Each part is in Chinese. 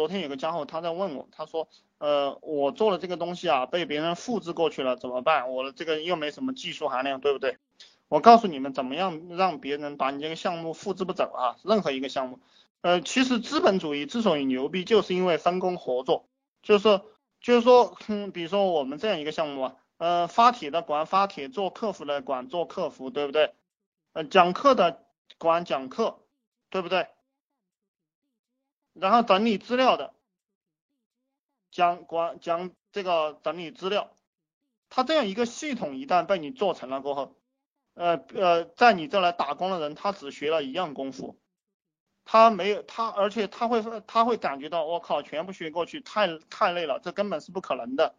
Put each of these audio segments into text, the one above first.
昨天有个家伙他在问我，他说，呃，我做了这个东西啊，被别人复制过去了，怎么办？我的这个又没什么技术含量，对不对？我告诉你们，怎么样让别人把你这个项目复制不走啊？任何一个项目，呃，其实资本主义之所以牛逼，就是因为分工合作，就是就是说，嗯，比如说我们这样一个项目啊，呃，发帖的管发帖，做客服的管做客服，对不对？呃，讲课的管讲课，对不对？然后整理资料的讲关讲这个整理资料，他这样一个系统一旦被你做成了过后。呃呃，在你这来打工的人，他只学了一样功夫，他没有他，而且他会他会感觉到，我靠，全部学过去太太累了，这根本是不可能的，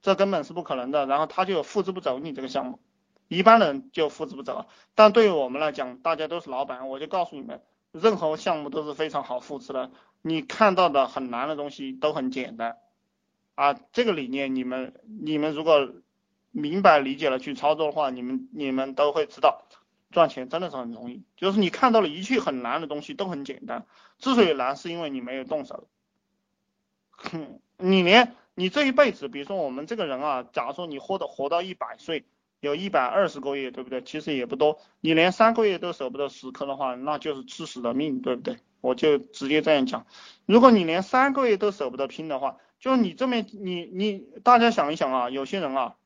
这根本是不可能的。然后他就复制不走你这个项目，一般人就复制不走。但对于我们来讲，大家都是老板，我就告诉你们，任何项目都是非常好复制的。你看到的很难的东西都很简单啊，这个理念你们你们如果。明白理解了去操作的话，你们你们都会知道，赚钱真的是很容易。就是你看到了一切很难的东西都很简单，之所以难是因为你没有动手。哼你连你这一辈子，比如说我们这个人啊，假如说你活的活到一百岁，有一百二十个月，对不对？其实也不多。你连三个月都舍不得死磕的话，那就是吃屎的命，对不对？我就直接这样讲。如果你连三个月都舍不得拼的话，就你这么你你大家想一想啊，有些人啊。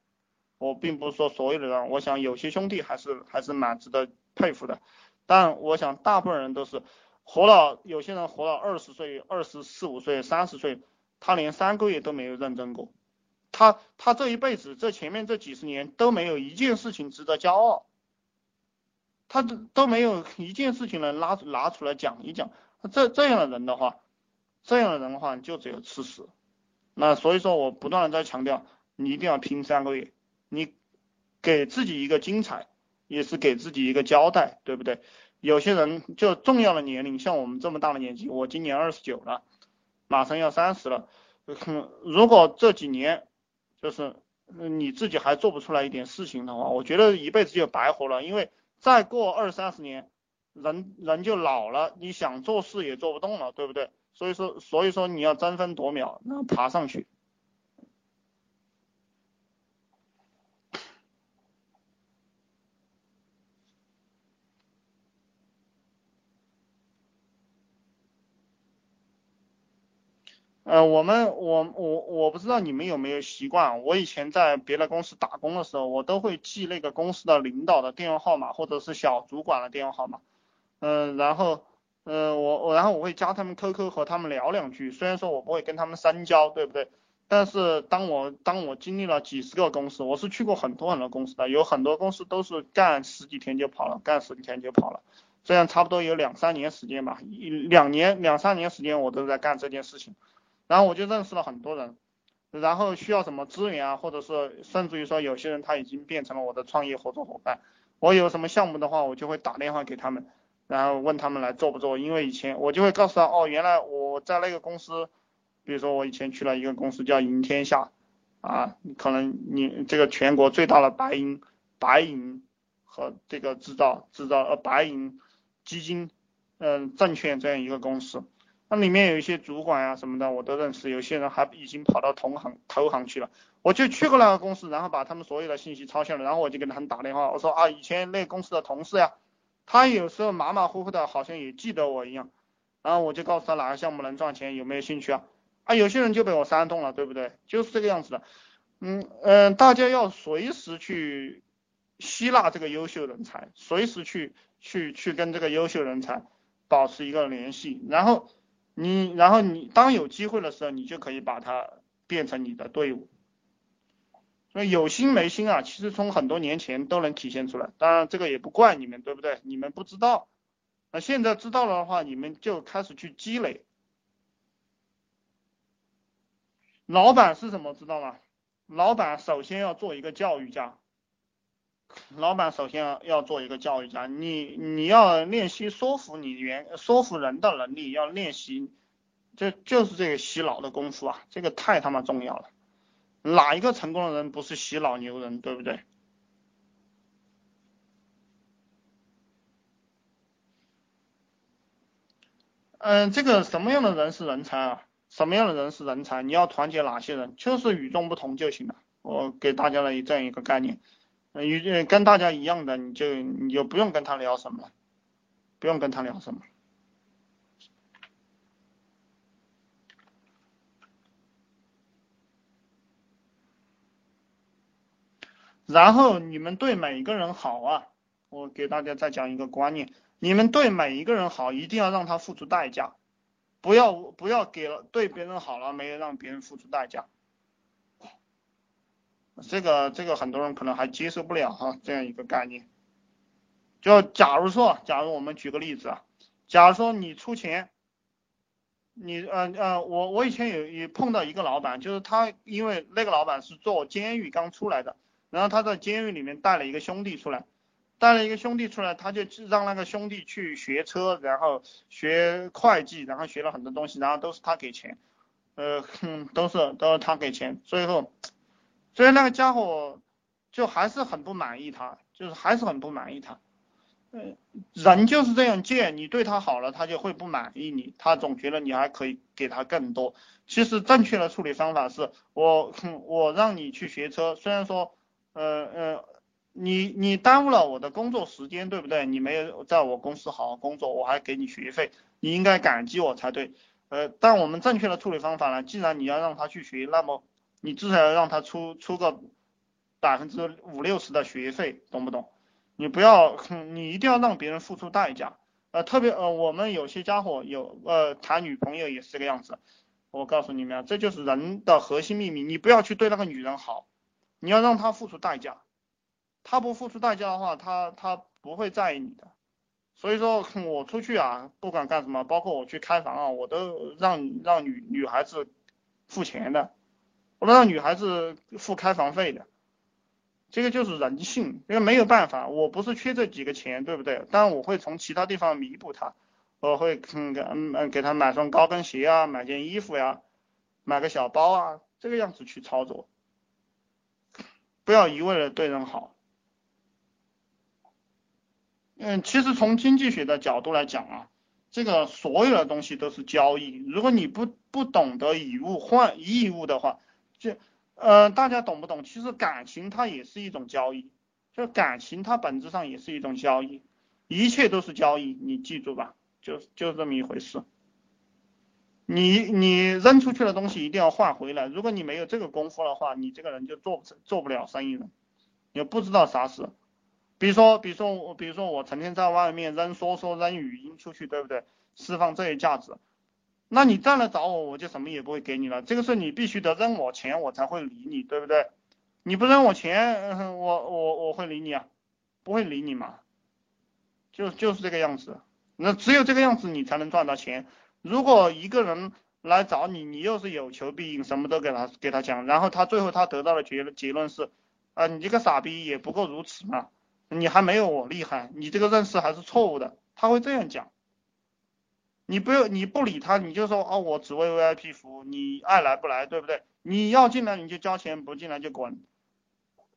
我并不是说所有的人，我想有些兄弟还是还是蛮值得佩服的，但我想大部分人都是活了，有些人活了二十岁、二十四五岁、三十岁，他连三个月都没有认真过，他他这一辈子这前面这几十年都没有一件事情值得骄傲，他都都没有一件事情能拉拿出来讲一讲，这这样的人的话，这样的人的话就只有吃屎，那所以说我不断的在强调，你一定要拼三个月。你给自己一个精彩，也是给自己一个交代，对不对？有些人就重要的年龄，像我们这么大的年纪，我今年二十九了，马上要三十了。如果这几年就是你自己还做不出来一点事情的话，我觉得一辈子就白活了。因为再过二三十年，人人就老了，你想做事也做不动了，对不对？所以说，所以说你要争分夺秒，然后爬上去。呃，我们我我我不知道你们有没有习惯，我以前在别的公司打工的时候，我都会记那个公司的领导的电话号码或者是小主管的电话号码，嗯，然后，嗯，我我然后我会加他们 QQ 和他们聊两句，虽然说我不会跟他们深交，对不对？但是当我当我经历了几十个公司，我是去过很多很多公司的，有很多公司都是干十几天就跑了，干十几天就跑了，这样差不多有两三年时间吧，一两年两三年时间我都在干这件事情。然后我就认识了很多人，然后需要什么资源啊，或者是甚至于说有些人他已经变成了我的创业合作伙伴，我有什么项目的话，我就会打电话给他们，然后问他们来做不做，因为以前我就会告诉他，哦，原来我在那个公司，比如说我以前去了一个公司叫赢天下，啊，可能你这个全国最大的白银白银和这个制造制造呃白银基金嗯证券这样一个公司。那里面有一些主管呀什么的，我都认识。有些人还已经跑到同行、投行去了。我就去过那个公司，然后把他们所有的信息抄下来，然后我就给他们打电话，我说啊，以前那公司的同事呀，他有时候马马虎虎的，好像也记得我一样。然后我就告诉他哪个项目能赚钱，有没有兴趣啊？啊，有些人就被我煽动了，对不对？就是这个样子的。嗯嗯，大家要随时去吸纳这个优秀人才，随时去去去跟这个优秀人才保持一个联系，然后。你然后你当有机会的时候，你就可以把它变成你的队伍。所以有心没心啊，其实从很多年前都能体现出来。当然这个也不怪你们，对不对？你们不知道，那现在知道了的话，你们就开始去积累。老板是什么知道吗？老板首先要做一个教育家。老板首先要要做一个教育家，你你要练习说服你员说服人的能力，要练习，这就是这个洗脑的功夫啊，这个太他妈重要了。哪一个成功的人不是洗脑牛人，对不对？嗯，这个什么样的人是人才啊？什么样的人是人才？你要团结哪些人？就是与众不同就行了。我给大家的这样一个概念，与跟大家一样的，你就你就不用跟他聊什么了，不用跟他聊什么。然后你们对每一个人好啊，我给大家再讲一个观念，你们对每一个人好，一定要让他付出代价，不要不要给了对别人好了，没有让别人付出代价。这个这个很多人可能还接受不了哈，这样一个概念。就假如说，假如我们举个例子啊，假如说你出钱，你呃呃，我我以前有也碰到一个老板，就是他因为那个老板是做监狱刚出来的。然后他在监狱里面带了一个兄弟出来，带了一个兄弟出来，他就让那个兄弟去学车，然后学会计，然后学了很多东西，然后都是他给钱，呃哼，都是都是他给钱，最后，所以那个家伙就还是很不满意他，就是还是很不满意他，嗯，人就是这样贱，你对他好了，他就会不满意你，他总觉得你还可以给他更多。其实正确的处理方法是我我让你去学车，虽然说。呃呃，你你耽误了我的工作时间，对不对？你没有在我公司好好工作，我还给你学费，你应该感激我才对。呃，但我们正确的处理方法呢？既然你要让他去学，那么你至少要让他出出个百分之五六十的学费，懂不懂？你不要，你一定要让别人付出代价。呃，特别呃，我们有些家伙有呃谈女朋友也是这个样子。我告诉你们啊，这就是人的核心秘密，你不要去对那个女人好。你要让她付出代价，她不付出代价的话，她她不会在意你的。所以说，我出去啊，不管干什么，包括我去开房啊，我都让让女女孩子付钱的，我让女孩子付开房费的。这个就是人性，因为没有办法，我不是缺这几个钱，对不对？但我会从其他地方弥补她，我会嗯嗯嗯给她买双高跟鞋啊，买件衣服呀，买个小包啊，这个样子去操作。不要一味的对人好，嗯，其实从经济学的角度来讲啊，这个所有的东西都是交易。如果你不不懂得以物换义物的话，就呃大家懂不懂？其实感情它也是一种交易，就感情它本质上也是一种交易，一切都是交易，你记住吧，就就这么一回事。你你扔出去的东西一定要换回来。如果你没有这个功夫的话，你这个人就做不成做不了生意了，也不知道啥事。比如说，比如说我，比如说我成天在外面扔说说扔语音出去，对不对？释放这些价值，那你再来找我，我就什么也不会给你了。这个是你必须得扔我钱，我才会理你，对不对？你不扔我钱，我我我会理你啊？不会理你嘛？就就是这个样子。那只有这个样子，你才能赚到钱。如果一个人来找你，你又是有求必应，什么都给他给他讲，然后他最后他得到的结结论是，啊，你这个傻逼也不过如此嘛，你还没有我厉害，你这个认识还是错误的，他会这样讲。你不用你不理他，你就说哦，我只为 VIP 服务，你爱来不来，对不对？你要进来你就交钱，不进来就滚。